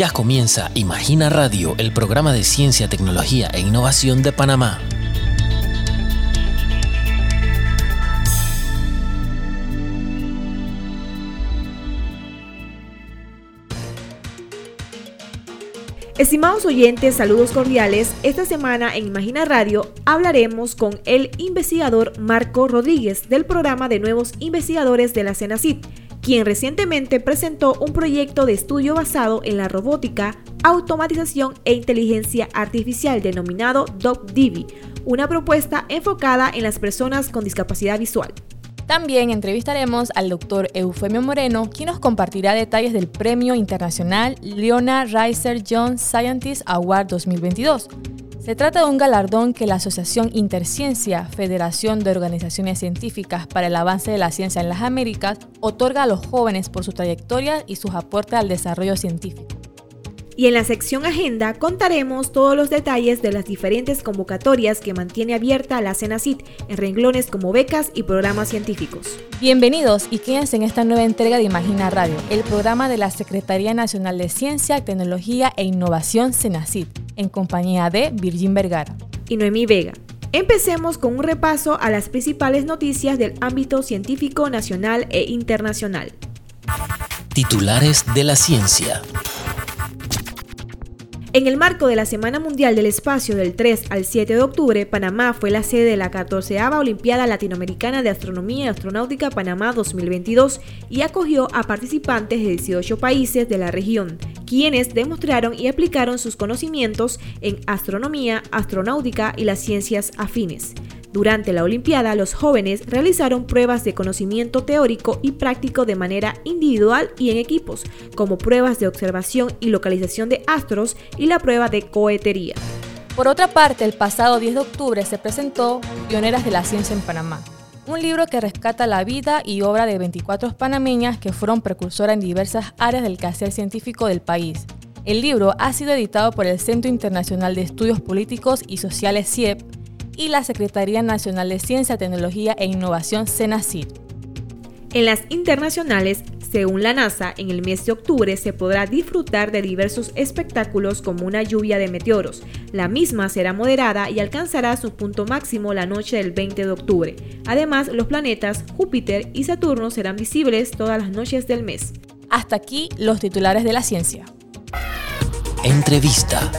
Ya comienza Imagina Radio, el programa de ciencia, tecnología e innovación de Panamá. Estimados oyentes, saludos cordiales. Esta semana en Imagina Radio hablaremos con el investigador Marco Rodríguez del programa de nuevos investigadores de la CENACIT quien recientemente presentó un proyecto de estudio basado en la robótica, automatización e inteligencia artificial denominado DOCDIVI, una propuesta enfocada en las personas con discapacidad visual. También entrevistaremos al doctor Eufemio Moreno, quien nos compartirá detalles del Premio Internacional Leonard Reiser Jones Scientist Award 2022 se trata de un galardón que la Asociación Interciencia, Federación de Organizaciones Científicas para el Avance de la Ciencia en las Américas, otorga a los jóvenes por su trayectoria y sus aportes al desarrollo científico. Y en la sección Agenda contaremos todos los detalles de las diferentes convocatorias que mantiene abierta la CENACIT en renglones como becas y programas científicos. Bienvenidos y quédense en esta nueva entrega de Imagina Radio, el programa de la Secretaría Nacional de Ciencia, Tecnología e Innovación CENACIT en compañía de Virgin Vergara y Noemí Vega. Empecemos con un repaso a las principales noticias del ámbito científico nacional e internacional. Titulares de la ciencia. En el marco de la Semana Mundial del Espacio del 3 al 7 de octubre, Panamá fue la sede de la 14 Olimpiada Latinoamericana de Astronomía y Astronáutica Panamá 2022 y acogió a participantes de 18 países de la región, quienes demostraron y aplicaron sus conocimientos en astronomía, astronáutica y las ciencias afines. Durante la Olimpiada, los jóvenes realizaron pruebas de conocimiento teórico y práctico de manera individual y en equipos, como pruebas de observación y localización de astros y la prueba de cohetería. Por otra parte, el pasado 10 de octubre se presentó Pioneras de la Ciencia en Panamá, un libro que rescata la vida y obra de 24 panameñas que fueron precursoras en diversas áreas del quehacer científico del país. El libro ha sido editado por el Centro Internacional de Estudios Políticos y Sociales CIEP y la Secretaría Nacional de Ciencia, Tecnología e Innovación CENACID. En las internacionales, según la NASA, en el mes de octubre se podrá disfrutar de diversos espectáculos como una lluvia de meteoros. La misma será moderada y alcanzará su punto máximo la noche del 20 de octubre. Además, los planetas Júpiter y Saturno serán visibles todas las noches del mes. Hasta aquí los titulares de la ciencia. Entrevista.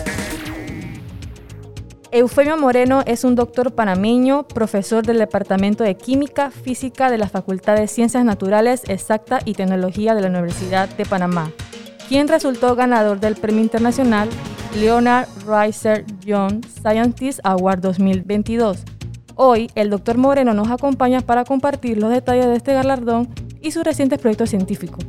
Eufemio Moreno es un doctor panameño, profesor del Departamento de Química Física de la Facultad de Ciencias Naturales, Exacta y Tecnología de la Universidad de Panamá, quien resultó ganador del Premio Internacional Leonard Reiser Young Scientist Award 2022. Hoy, el doctor Moreno nos acompaña para compartir los detalles de este galardón y sus recientes proyectos científicos.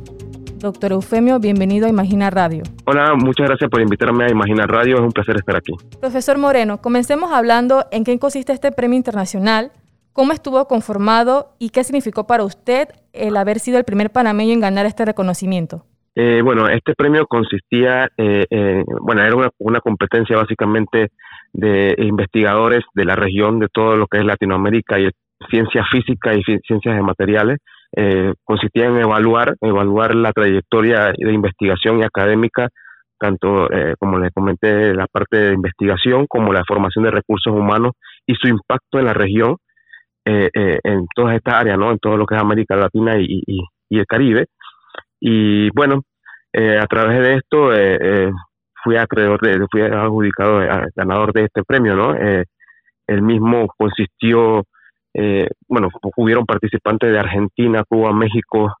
Doctor Eufemio, bienvenido a Imagina Radio. Hola, muchas gracias por invitarme a Imagina Radio, es un placer estar aquí. Profesor Moreno, comencemos hablando en qué consiste este premio internacional, cómo estuvo conformado y qué significó para usted el haber sido el primer panameño en ganar este reconocimiento. Eh, bueno, este premio consistía, eh, bueno, era una, una competencia básicamente de investigadores de la región, de todo lo que es Latinoamérica y ciencia física y ciencias de materiales, eh, consistía en evaluar, evaluar la trayectoria de investigación y académica, tanto eh, como les comenté, la parte de investigación como la formación de recursos humanos y su impacto en la región, eh, en todas estas áreas, ¿no? en todo lo que es América Latina y, el Caribe. Y bueno, a través de esto fui acreedor, de, fui adjudicado, ganador de este premio, ¿no? el mismo consistió eh, bueno, hubieron participantes de Argentina, Cuba, México,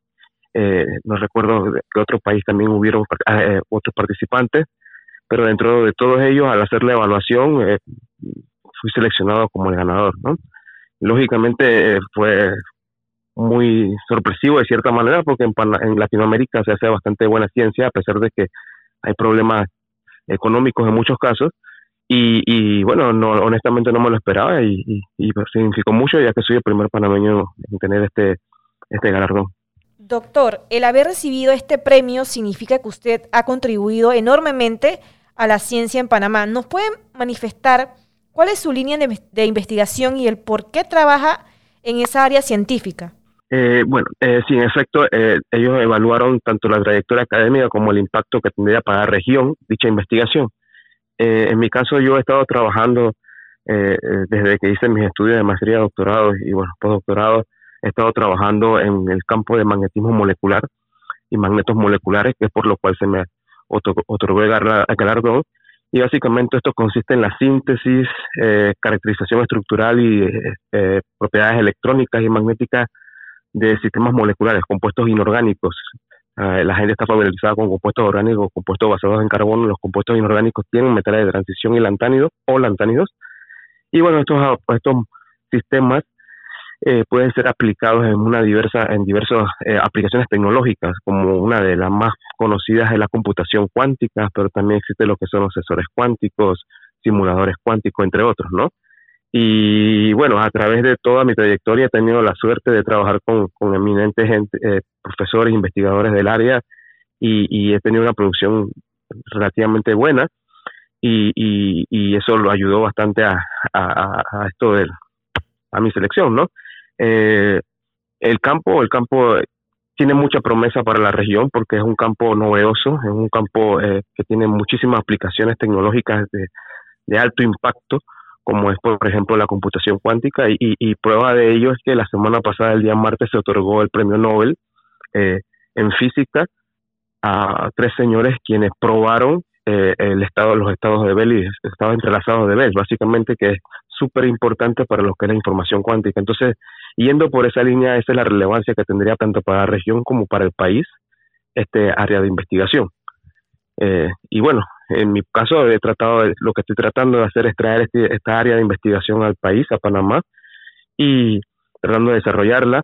eh, no recuerdo qué otro país también hubieron ah, eh, otros participantes, pero dentro de todos ellos, al hacer la evaluación, eh, fui seleccionado como el ganador. Lógicamente fue muy sorpresivo de cierta manera porque en, en Latinoamérica se hace bastante buena ciencia a pesar de que hay problemas económicos en muchos casos y, bueno, no, honestamente no me lo esperaba y, significó mucho ya que soy el primer panameño en tener este, este galardón. Doctor, el haber recibido este premio significa que usted ha contribuido enormemente a la ciencia en Panamá. ¿Nos puede manifestar cuál es su línea de, investigación y el por qué trabaja en esa área científica? Eh, bueno, eh, sí, en efecto, eh, ellos evaluaron tanto la trayectoria académica como el impacto que tendría para la región dicha investigación. En mi caso, yo he estado trabajando desde que hice mis estudios de maestría, doctorado y bueno, postdoctorado, he estado trabajando en el campo de magnetismo molecular y magnetos moleculares, que es por lo cual se me otorgó el galardón. Y básicamente esto consiste en la síntesis, caracterización estructural y propiedades electrónicas y magnéticas de sistemas moleculares, compuestos inorgánicos. Ah, la gente está familiarizada con compuestos orgánicos, compuestos basados en carbono. Los compuestos inorgánicos tienen metales de transición y lantánidos o lantánidos. Y bueno, estos, estos sistemas eh, pueden ser aplicados en una diversa en diversas eh, aplicaciones tecnológicas, como una de las más conocidas es la computación cuántica, pero también existe lo que son los sensores cuánticos, simuladores cuánticos, entre otros, ¿no? Y bueno, a través de toda mi trayectoria he tenido la suerte de trabajar con, eminentes eh, profesores, investigadores del área y, he tenido una producción relativamente buena y, eso lo ayudó bastante a, esto de a mi selección, ¿no? Eh, el campo, el campo tiene mucha promesa para la región porque es un campo novedoso, es un campo eh, que tiene muchísimas aplicaciones tecnológicas de alto impacto como es por ejemplo la computación cuántica y, prueba de ello es que la semana pasada, el día martes, se otorgó el premio Nobel eh, en física a tres señores quienes probaron eh, el estado, los estados de Bell y estados entrelazados de Bell, básicamente que es súper importante para lo que es la información cuántica. Entonces, yendo por esa línea, esa es la relevancia que tendría tanto para la región como para el país este área de investigación. Eh, y bueno, en mi caso he tratado lo que estoy tratando de hacer es traer este, esta área de investigación al país, a Panamá, y tratando de desarrollarla,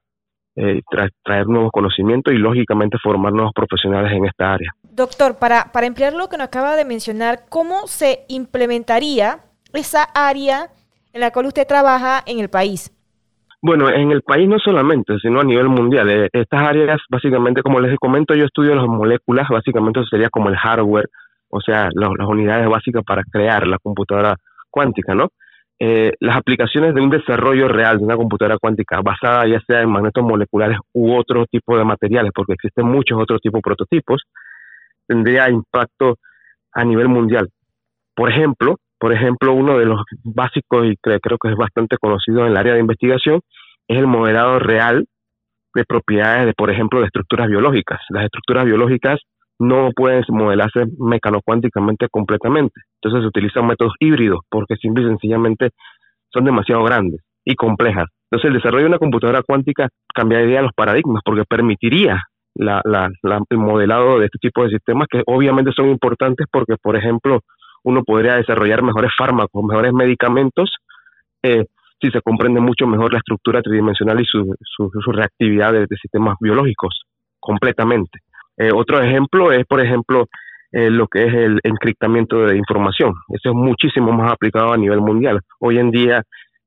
eh, traer nuevos conocimientos y lógicamente formar nuevos profesionales en esta área. Doctor, para, para emplear lo que nos acaba de mencionar, ¿cómo se implementaría esa área en la cual usted trabaja en el país? Bueno, en el país no solamente, sino a nivel mundial. Eh, estas áreas, básicamente, como les comento, yo estudio las moléculas, básicamente eso sería como el hardware, o sea, las unidades básicas para crear la computadora cuántica, ¿no? Eh, las aplicaciones de un desarrollo real de una computadora cuántica basada ya sea en magnetos moleculares u otro tipo de materiales, porque existen muchos otros tipos de prototipos, tendría impacto a nivel mundial. Por ejemplo, por ejemplo, uno de los básicos y creo, creo que es bastante conocido en el área de investigación es el modelado real de propiedades de, por ejemplo, de estructuras biológicas. Las estructuras biológicas no pueden modelarse mecanocuánticamente completamente. Entonces se utilizan métodos híbridos porque simple y sencillamente son demasiado grandes y complejas. Entonces el desarrollo de una computadora cuántica cambiaría los paradigmas porque permitiría la, el modelado de este tipo de sistemas que obviamente son importantes porque, por ejemplo, uno podría desarrollar mejores fármacos, mejores medicamentos, eh, si se comprende mucho mejor la estructura tridimensional y su, su, reactividad de, sistemas biológicos completamente. Eh, otro ejemplo es, por ejemplo, eh, lo que es el encriptamiento de información. Eso es muchísimo más aplicado a nivel mundial. Hoy en día,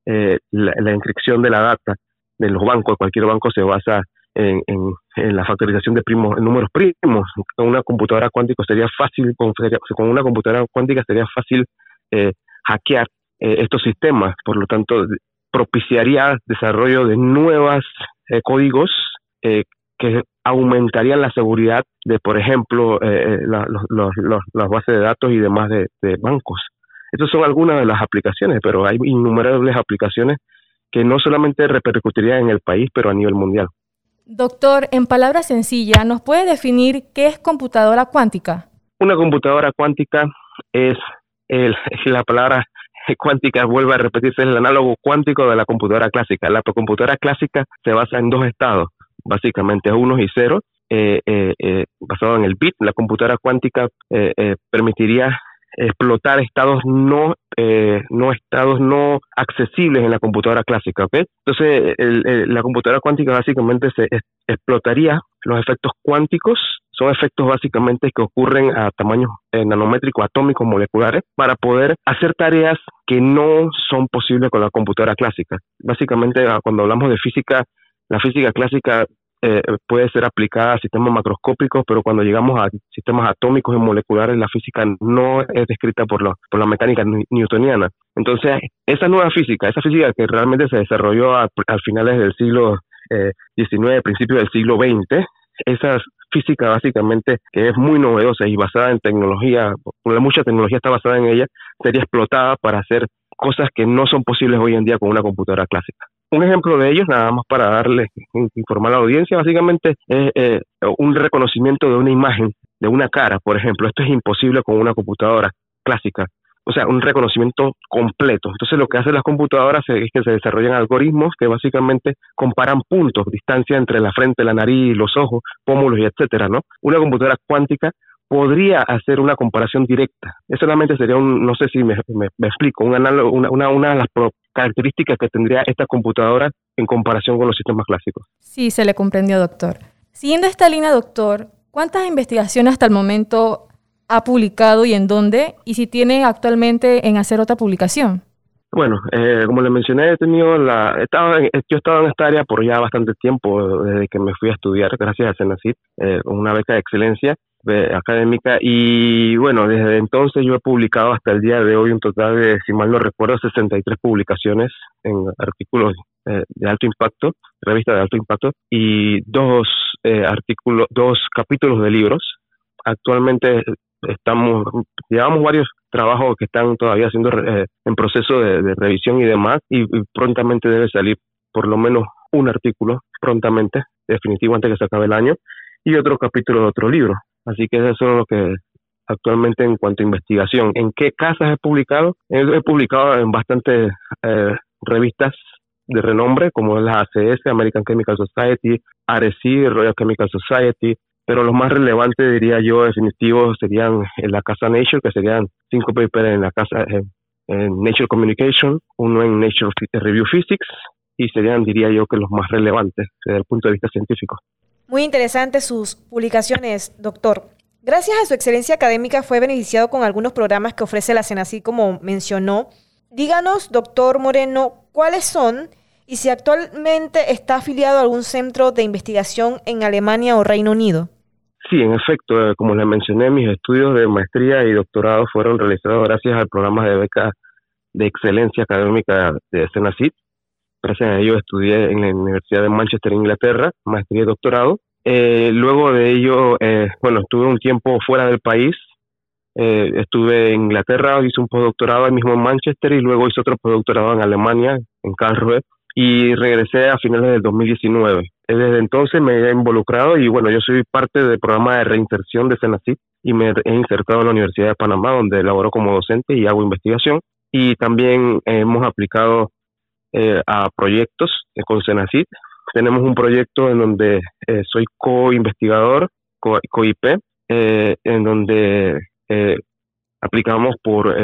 la, la encripción de la data de los bancos, cualquier banco se basa en, en, la factorización de primos, en números primos. Con una computadora cuántica sería fácil, con, con una computadora cuántica sería fácil eh, hackear eh, estos sistemas. Por lo tanto, propiciaría desarrollo de nuevos eh, códigos que aumentarían la seguridad de, por ejemplo, la, las bases de datos y demás de, de bancos. Estas son algunas de las aplicaciones, pero hay innumerables aplicaciones que no solamente repercutirían en el país, pero a nivel mundial. Doctor, en palabras sencillas, ¿nos puede definir qué es computadora cuántica? Una computadora cuántica es el, la palabra cuántica, vuelve a repetirse, es el análogo cuántico de la computadora clásica. La computadora clásica se basa en dos estados, básicamente unos y ceros, eh, eh, eh, basado en el bit. La computadora cuántica permitiría explotar estados no eh, no estados no accesibles en la computadora clásica. Entonces, la computadora cuántica básicamente se explotaría los efectos cuánticos, son efectos básicamente que ocurren a tamaños eh, nanométricos, atómicos, moleculares, para poder hacer tareas que no son posibles con la computadora clásica. Básicamente, ah, cuando hablamos de física, la física clásica eh, puede ser aplicada a sistemas macroscópicos, pero cuando llegamos a sistemas atómicos y moleculares, la física no es descrita por, por la mecánica newtoniana. Entonces, esa nueva física, esa física que realmente se desarrolló a, finales del siglo XIX, eh, principios del siglo XX, esa física básicamente que es muy novedosa y basada en tecnología, mucha tecnología está basada en ella, sería explotada para hacer cosas que no son posibles hoy en día con una computadora clásica. Un ejemplo de ellos, nada más para darle, informar a la audiencia, básicamente es eh, un reconocimiento de una imagen, de una cara, por ejemplo. Esto es imposible con una computadora clásica o sea, un reconocimiento completo. Entonces lo que hacen las computadoras es que se desarrollan algoritmos que básicamente comparan puntos, distancia entre la frente, la nariz, los ojos, pómulos y etcétera, ¿no? Una computadora cuántica podría hacer una comparación directa. Eso solamente sería un, no sé si me, explico, un una, una, una de las características que tendría esta computadora en comparación con los sistemas clásicos. Sí, se le comprendió, doctor. Siguiendo esta línea, doctor, ¿cuántas investigaciones hasta el momento ha publicado y en dónde, y si tiene actualmente en hacer otra publicación. Bueno, eh, como le mencioné, he tenido la, estaba yo he estado en esta área por ya bastante tiempo, desde que me fui a estudiar, gracias a Senacid, eh, una beca de excelencia académica, y bueno, desde entonces yo he publicado hasta el día de hoy un total de, si mal no recuerdo, 63 publicaciones en artículos eh, de alto impacto, revistas de alto impacto, y dos artículos, dos capítulos de libros. Actualmente estamos llevamos varios trabajos que están todavía siendo eh, en proceso de, revisión y demás y, prontamente debe salir por lo menos un artículo prontamente definitivo antes que se acabe el año y otro capítulo de otro libro así que eso es lo que actualmente en cuanto a investigación en qué casas he publicado he, publicado en bastantes eh, revistas de renombre como la ACS American Chemical Society ARECI Royal Chemical Society pero los más relevantes, diría yo, definitivos, serían en la casa Nature, que serían cinco papers en la casa en Nature Communication, uno en Nature Review Physics, y serían, diría yo, que los más relevantes desde el punto de vista científico. Muy interesantes sus publicaciones, doctor. Gracias a su excelencia académica fue beneficiado con algunos programas que ofrece la CENACI, como mencionó. Díganos, doctor Moreno, cuáles son y si actualmente está afiliado a algún centro de investigación en Alemania o Reino Unido. Sí, en efecto, eh, como les mencioné, mis estudios de maestría y doctorado fueron realizados gracias al programa de beca de excelencia académica de CENACIT. Gracias a estudié en la Universidad de Manchester, Inglaterra, maestría y doctorado. Eh, luego de ello, eh, bueno, estuve un tiempo fuera del país. estuve en Inglaterra, hice un postdoctorado ahí mismo en Manchester y luego hice otro postdoctorado en Alemania, en Karlsruhe y regresé a finales del 2019. Desde entonces me he involucrado y bueno, yo soy parte del programa de reinserción de Senacid y me he insertado en la Universidad de Panamá donde laboro como docente y hago investigación y también hemos aplicado eh, a proyectos con Senacid. Tenemos un proyecto en donde eh, soy co-investigador, co-IP, eh, en donde aplicamos por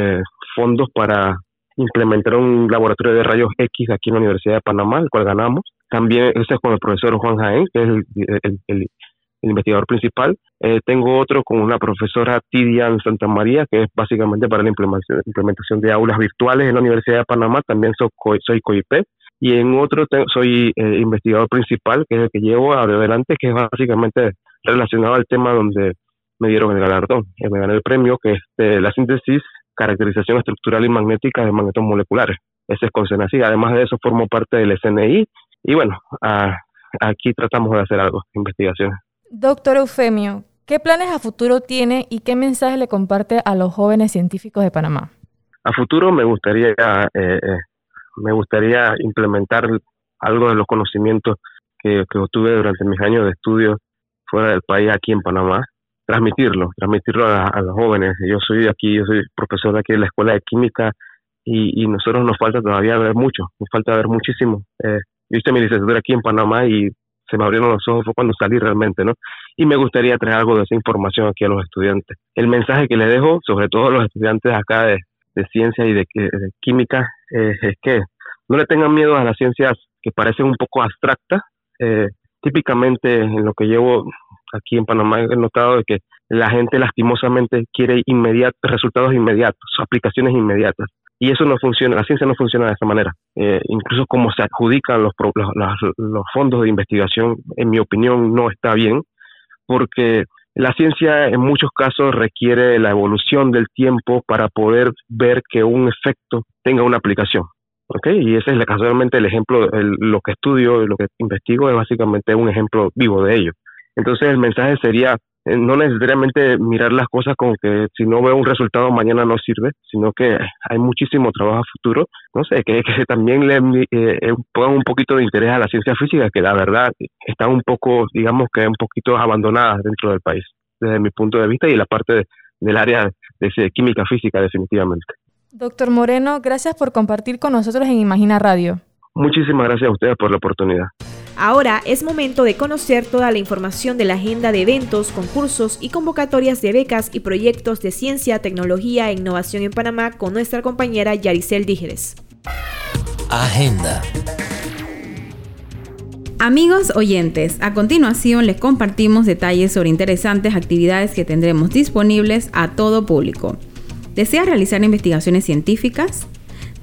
fondos para implementar un laboratorio de rayos X aquí en la Universidad de Panamá, el cual ganamos. También ese es con el profesor Juan Jaén, que es el, investigador principal. Eh, tengo otro con una profesora Tidian Santa María, que es básicamente para la implementación, de aulas virtuales en la Universidad de Panamá. También soy, soy COIP. Y en otro soy eh, investigador principal, que es el que llevo adelante, que es básicamente relacionado al tema donde me dieron el galardón, que me gané el premio, que es de la síntesis caracterización estructural y magnética de magnetos moleculares. Ese es con. Además de eso, formo parte del SNI y bueno, aquí tratamos de hacer algo, investigaciones. Doctor Eufemio, ¿qué planes a futuro tiene y qué mensaje le comparte a los jóvenes científicos de Panamá? A futuro me gustaría, eh, eh, me gustaría implementar algo de los conocimientos que, obtuve durante mis años de estudio fuera del país, aquí en Panamá, transmitirlo, transmitirlo a, los jóvenes. Yo soy aquí, yo soy profesor aquí en la Escuela de Química y, y nosotros nos falta todavía ver mucho, nos falta ver muchísimo. Eh, hice mi licenciatura aquí en Panamá y se me abrieron los ojos fue cuando salí realmente, ¿no? Y me gustaría traer algo de esa información aquí a los estudiantes. El mensaje que le dejo, sobre todo a los estudiantes acá de, ciencia y de, química, es que no le tengan miedo a las ciencias que parecen un poco abstractas. Eh, típicamente en lo que llevo aquí en Panamá he notado de que la gente lastimosamente quiere resultados inmediatos, aplicaciones inmediatas. Y eso no funciona, la ciencia no funciona de esa manera. Eh, incluso como se adjudican los, fondos de investigación, en mi opinión, no está bien, porque la ciencia en muchos casos requiere la evolución del tiempo para poder ver que un efecto tenga una aplicación. Y ese es casualmente el ejemplo, lo que estudio, lo que investigo es básicamente un ejemplo vivo de ello. Entonces el mensaje sería no necesariamente mirar las cosas como que si no veo un resultado mañana no sirve, sino que hay muchísimo trabajo a futuro, no sé, que, que también le eh, eh, pongan un poquito de interés a la ciencia física, que la verdad está un poco, digamos que un poquito abandonada dentro del país, desde mi punto de vista y la parte del área de química física definitivamente. Doctor Moreno, gracias por compartir con nosotros en Imagina Radio. Muchísimas gracias a ustedes por la oportunidad. Ahora es momento de conocer toda la información de la agenda de eventos, concursos y convocatorias de becas y proyectos de ciencia, tecnología e innovación en Panamá con nuestra compañera Yaricel Dígeres. Agenda. Amigos oyentes, a continuación les compartimos detalles sobre interesantes actividades que tendremos disponibles a todo público. ¿Deseas realizar investigaciones científicas?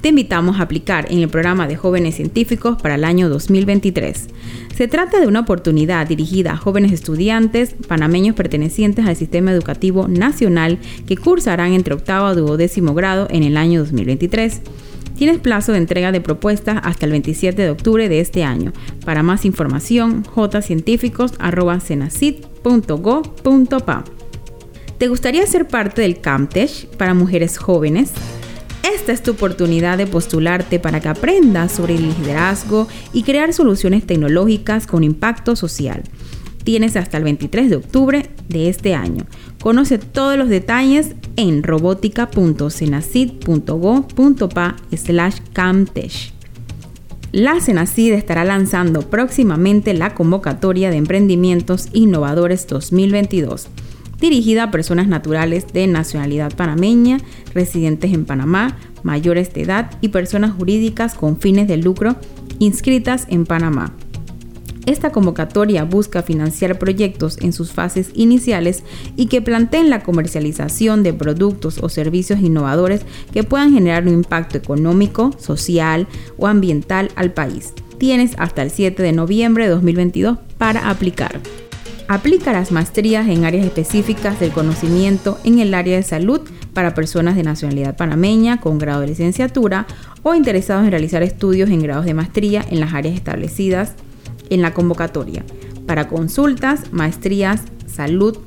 Te invitamos a aplicar en el programa de jóvenes científicos para el año 2023. Se trata de una oportunidad dirigida a jóvenes estudiantes panameños pertenecientes al sistema educativo nacional que cursarán entre octavo y duodécimo grado en el año 2023. Tienes plazo de entrega de propuestas hasta el 27 de octubre de este año. Para más información, jcientíficos.cenacit.go.pa. ¿Te gustaría ser parte del CAMTESH para mujeres jóvenes? Esta es tu oportunidad de postularte para que aprendas sobre el liderazgo y crear soluciones tecnológicas con impacto social. Tienes hasta el 23 de octubre de este año. Conoce todos los detalles en robótica.cenacid.go.pa slash camtesh. La Cenacid estará lanzando próximamente la convocatoria de emprendimientos innovadores 2022 dirigida a personas naturales de nacionalidad panameña, residentes en Panamá, mayores de edad y personas jurídicas con fines de lucro inscritas en Panamá. Esta convocatoria busca financiar proyectos en sus fases iniciales y que planteen la comercialización de productos o servicios innovadores que puedan generar un impacto económico, social o ambiental al país. Tienes hasta el 7 de noviembre de 2022 para aplicar. Aplica las maestrías en áreas específicas del conocimiento en el área de salud para personas de nacionalidad panameña con grado de licenciatura o interesados en realizar estudios en grados de maestría en las áreas establecidas en la convocatoria. Para consultas, maestrías salud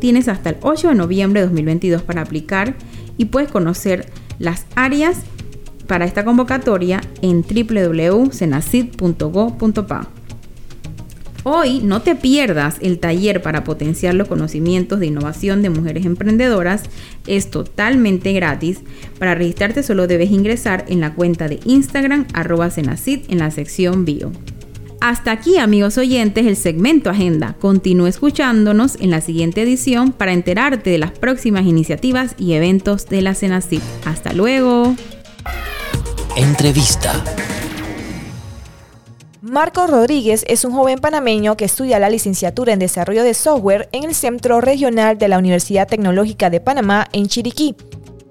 Tienes hasta el 8 de noviembre de 2022 para aplicar y puedes conocer las áreas para esta convocatoria en www.cenacid.go.pa. Hoy no te pierdas el taller para potenciar los conocimientos de innovación de mujeres emprendedoras. Es totalmente gratis. Para registrarte solo debes ingresar en la cuenta de Instagram arroba Cenacit en la sección bio. Hasta aquí amigos oyentes el segmento Agenda. Continúa escuchándonos en la siguiente edición para enterarte de las próximas iniciativas y eventos de la Cenacit. Hasta luego. Entrevista. Marco Rodríguez es un joven panameño que estudia la licenciatura en desarrollo de software en el Centro Regional de la Universidad Tecnológica de Panamá en Chiriquí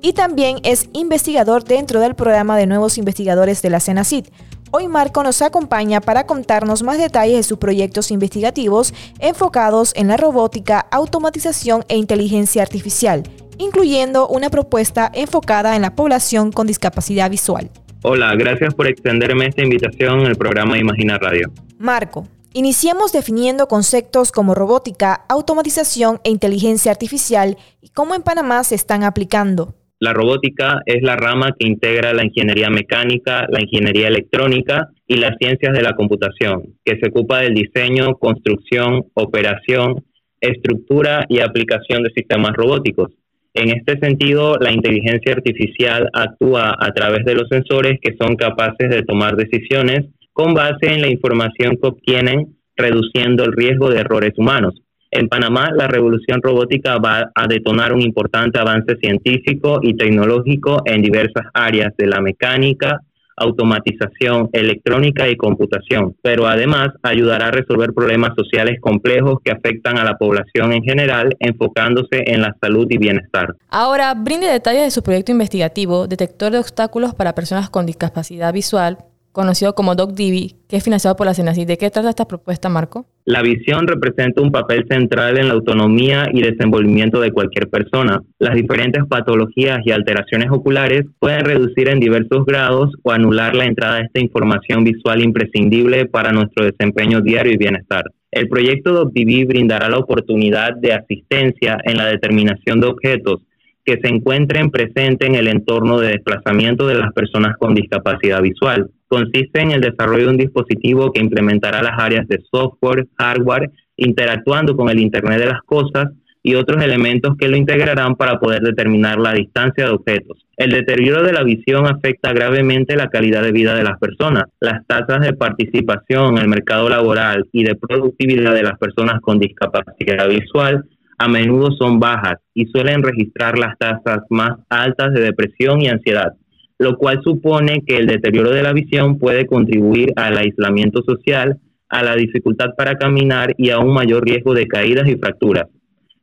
y también es investigador dentro del programa de nuevos investigadores de la CENACIT. Hoy Marco nos acompaña para contarnos más detalles de sus proyectos investigativos enfocados en la robótica, automatización e inteligencia artificial, incluyendo una propuesta enfocada en la población con discapacidad visual. Hola, gracias por extenderme esta invitación en el programa Imagina Radio. Marco, iniciemos definiendo conceptos como robótica, automatización e inteligencia artificial y cómo en Panamá se están aplicando. La robótica es la rama que integra la ingeniería mecánica, la ingeniería electrónica y las ciencias de la computación, que se ocupa del diseño, construcción, operación, estructura y aplicación de sistemas robóticos. En este sentido, la inteligencia artificial actúa a través de los sensores que son capaces de tomar decisiones con base en la información que obtienen, reduciendo el riesgo de errores humanos. En Panamá, la revolución robótica va a detonar un importante avance científico y tecnológico en diversas áreas de la mecánica, automatización, electrónica y computación, pero además ayudará a resolver problemas sociales complejos que afectan a la población en general, enfocándose en la salud y bienestar. Ahora, brinde detalles de su proyecto investigativo, Detector de Obstáculos para Personas con Discapacidad Visual, conocido como DocDivi, que es financiado por la CENACI. ¿De qué trata esta propuesta, Marco? La visión representa un papel central en la autonomía y desenvolvimiento de cualquier persona. Las diferentes patologías y alteraciones oculares pueden reducir en diversos grados o anular la entrada de esta información visual imprescindible para nuestro desempeño diario y bienestar. El proyecto DocDivi brindará la oportunidad de asistencia en la determinación de objetos que se encuentren presentes en el entorno de desplazamiento de las personas con discapacidad visual. Consiste en el desarrollo de un dispositivo que implementará las áreas de software, hardware, interactuando con el Internet de las Cosas y otros elementos que lo integrarán para poder determinar la distancia de objetos. El deterioro de la visión afecta gravemente la calidad de vida de las personas. Las tasas de participación en el mercado laboral y de productividad de las personas con discapacidad visual a menudo son bajas y suelen registrar las tasas más altas de depresión y ansiedad, lo cual supone que el deterioro de la visión puede contribuir al aislamiento social, a la dificultad para caminar y a un mayor riesgo de caídas y fracturas.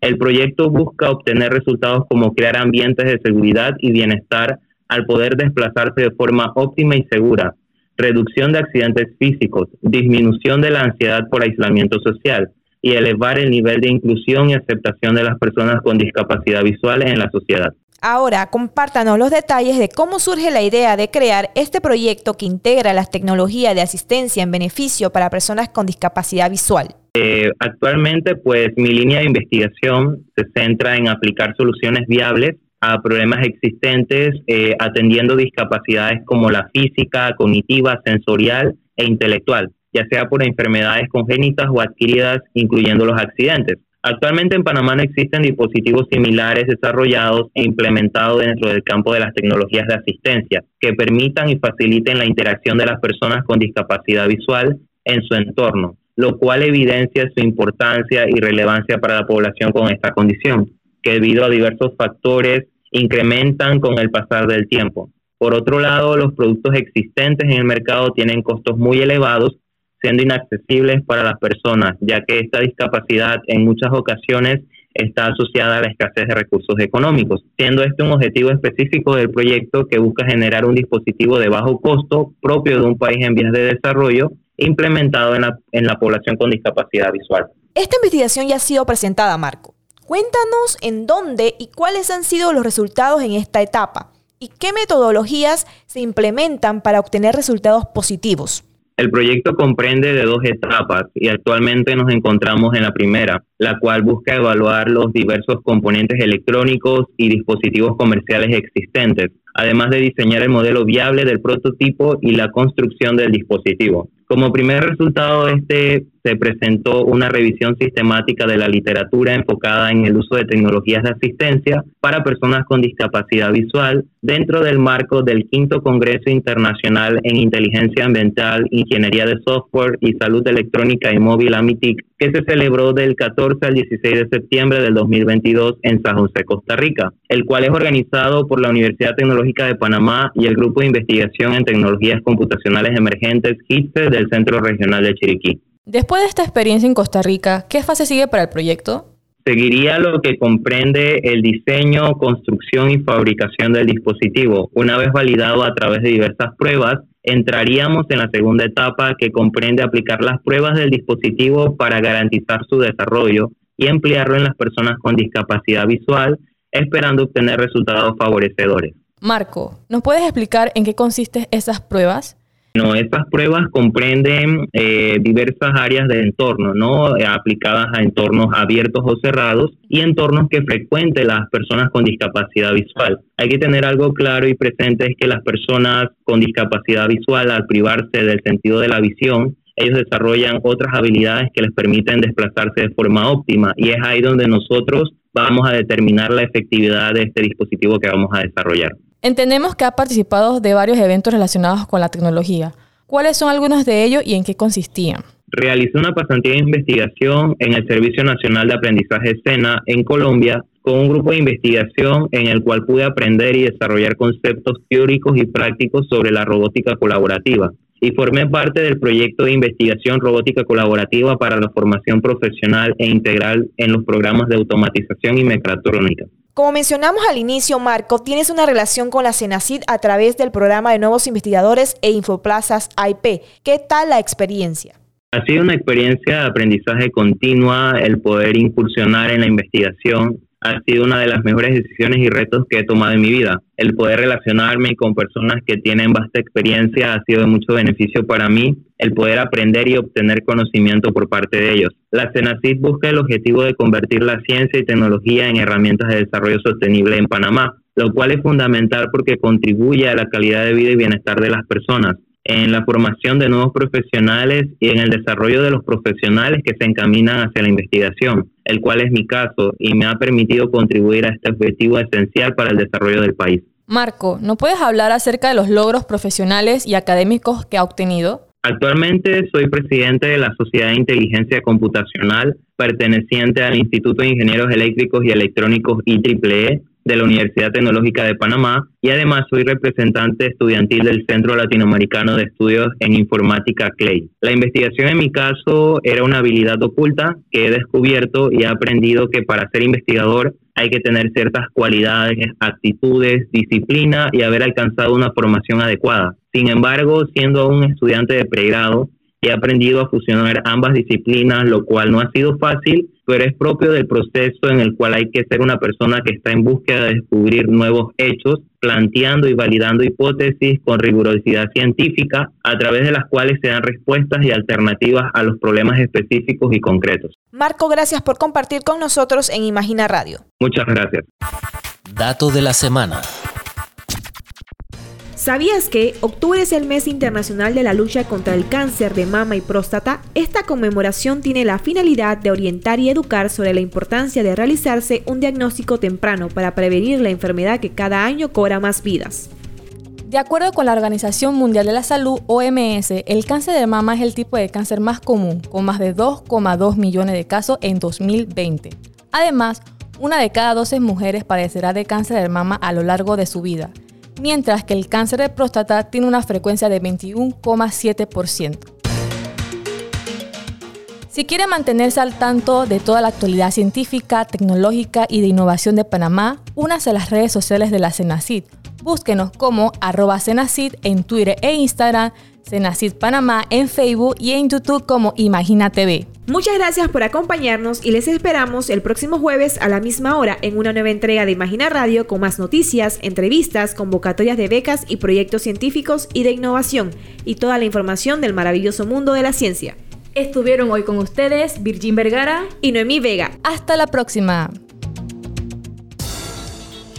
El proyecto busca obtener resultados como crear ambientes de seguridad y bienestar al poder desplazarse de forma óptima y segura, reducción de accidentes físicos, disminución de la ansiedad por aislamiento social, y elevar el nivel de inclusión y aceptación de las personas con discapacidad visual en la sociedad. Ahora, compártanos los detalles de cómo surge la idea de crear este proyecto que integra las tecnologías de asistencia en beneficio para personas con discapacidad visual. Eh, actualmente, pues mi línea de investigación se centra en aplicar soluciones viables a problemas existentes, eh, atendiendo discapacidades como la física, cognitiva, sensorial e intelectual ya sea por enfermedades congénitas o adquiridas, incluyendo los accidentes. Actualmente en Panamá no existen dispositivos similares desarrollados e implementados dentro del campo de las tecnologías de asistencia que permitan y faciliten la interacción de las personas con discapacidad visual en su entorno, lo cual evidencia su importancia y relevancia para la población con esta condición, que debido a diversos factores incrementan con el pasar del tiempo. Por otro lado, los productos existentes en el mercado tienen costos muy elevados siendo inaccesibles para las personas, ya que esta discapacidad en muchas ocasiones está asociada a la escasez de recursos económicos, siendo este un objetivo específico del proyecto que busca generar un dispositivo de bajo costo propio de un país en vías de desarrollo implementado en la, en la población con discapacidad visual. Esta investigación ya ha sido presentada, Marco. Cuéntanos en dónde y cuáles han sido los resultados en esta etapa y qué metodologías se implementan para obtener resultados positivos. El proyecto comprende de dos etapas y actualmente nos encontramos en la primera, la cual busca evaluar los diversos componentes electrónicos y dispositivos comerciales existentes, además de diseñar el modelo viable del prototipo y la construcción del dispositivo. Como primer resultado de este se presentó una revisión sistemática de la literatura enfocada en el uso de tecnologías de asistencia para personas con discapacidad visual dentro del marco del quinto Congreso Internacional en Inteligencia Ambiental, Ingeniería de Software y Salud Electrónica y Móvil AMITIC, que se celebró del 14 al 16 de septiembre del 2022 en San José, Costa Rica, el cual es organizado por la Universidad Tecnológica de Panamá y el Grupo de Investigación en Tecnologías Computacionales Emergentes GITSE del Centro Regional de Chiriquí. Después de esta experiencia en Costa Rica, ¿qué fase sigue para el proyecto? Seguiría lo que comprende el diseño, construcción y fabricación del dispositivo. Una vez validado a través de diversas pruebas, entraríamos en la segunda etapa que comprende aplicar las pruebas del dispositivo para garantizar su desarrollo y emplearlo en las personas con discapacidad visual, esperando obtener resultados favorecedores. Marco, ¿nos puedes explicar en qué consisten esas pruebas? No, estas pruebas comprenden eh, diversas áreas de entorno, ¿no? Eh, aplicadas a entornos abiertos o cerrados y entornos que frecuenten las personas con discapacidad visual. Hay que tener algo claro y presente es que las personas con discapacidad visual, al privarse del sentido de la visión, ellos desarrollan otras habilidades que les permiten desplazarse de forma óptima y es ahí donde nosotros vamos a determinar la efectividad de este dispositivo que vamos a desarrollar. Entendemos que ha participado de varios eventos relacionados con la tecnología. ¿Cuáles son algunos de ellos y en qué consistían? Realicé una pasantía de investigación en el Servicio Nacional de Aprendizaje SENA en Colombia con un grupo de investigación en el cual pude aprender y desarrollar conceptos teóricos y prácticos sobre la robótica colaborativa y formé parte del proyecto de investigación robótica colaborativa para la formación profesional e integral en los programas de automatización y mecatrónica. Como mencionamos al inicio, Marco, tienes una relación con la CENACID a través del programa de nuevos investigadores e Infoplazas IP. ¿Qué tal la experiencia? Ha sido una experiencia de aprendizaje continua el poder incursionar en la investigación ha sido una de las mejores decisiones y retos que he tomado en mi vida. El poder relacionarme con personas que tienen vasta experiencia ha sido de mucho beneficio para mí, el poder aprender y obtener conocimiento por parte de ellos. La CENACID busca el objetivo de convertir la ciencia y tecnología en herramientas de desarrollo sostenible en Panamá, lo cual es fundamental porque contribuye a la calidad de vida y bienestar de las personas en la formación de nuevos profesionales y en el desarrollo de los profesionales que se encaminan hacia la investigación, el cual es mi caso y me ha permitido contribuir a este objetivo esencial para el desarrollo del país. Marco, ¿no puedes hablar acerca de los logros profesionales y académicos que ha obtenido? Actualmente soy presidente de la Sociedad de Inteligencia Computacional, perteneciente al Instituto de Ingenieros Eléctricos y Electrónicos IEEE, de la Universidad Tecnológica de Panamá y además soy representante estudiantil del Centro Latinoamericano de Estudios en Informática CLEI. La investigación en mi caso era una habilidad oculta que he descubierto y he aprendido que para ser investigador hay que tener ciertas cualidades, actitudes, disciplina y haber alcanzado una formación adecuada. Sin embargo, siendo un estudiante de pregrado, he aprendido a fusionar ambas disciplinas, lo cual no ha sido fácil, pero es propio del proceso en el cual hay que ser una persona que está en búsqueda de descubrir nuevos hechos, planteando y validando hipótesis con rigurosidad científica, a través de las cuales se dan respuestas y alternativas a los problemas específicos y concretos. Marco, gracias por compartir con nosotros en Imagina Radio. Muchas gracias. Dato de la semana. ¿Sabías que octubre es el mes internacional de la lucha contra el cáncer de mama y próstata? Esta conmemoración tiene la finalidad de orientar y educar sobre la importancia de realizarse un diagnóstico temprano para prevenir la enfermedad que cada año cobra más vidas. De acuerdo con la Organización Mundial de la Salud, OMS, el cáncer de mama es el tipo de cáncer más común, con más de 2,2 millones de casos en 2020. Además, una de cada 12 mujeres padecerá de cáncer de mama a lo largo de su vida mientras que el cáncer de próstata tiene una frecuencia de 21,7%. Si quiere mantenerse al tanto de toda la actualidad científica, tecnológica y de innovación de Panamá, únase a las redes sociales de la CENACID. Búsquenos como arroba CENACID en Twitter e Instagram, CENACID Panamá en Facebook y en YouTube como Imagina TV. Muchas gracias por acompañarnos y les esperamos el próximo jueves a la misma hora en una nueva entrega de Imagina Radio con más noticias, entrevistas, convocatorias de becas y proyectos científicos y de innovación y toda la información del maravilloso mundo de la ciencia. Estuvieron hoy con ustedes Virgin Vergara y Noemí Vega. Hasta la próxima.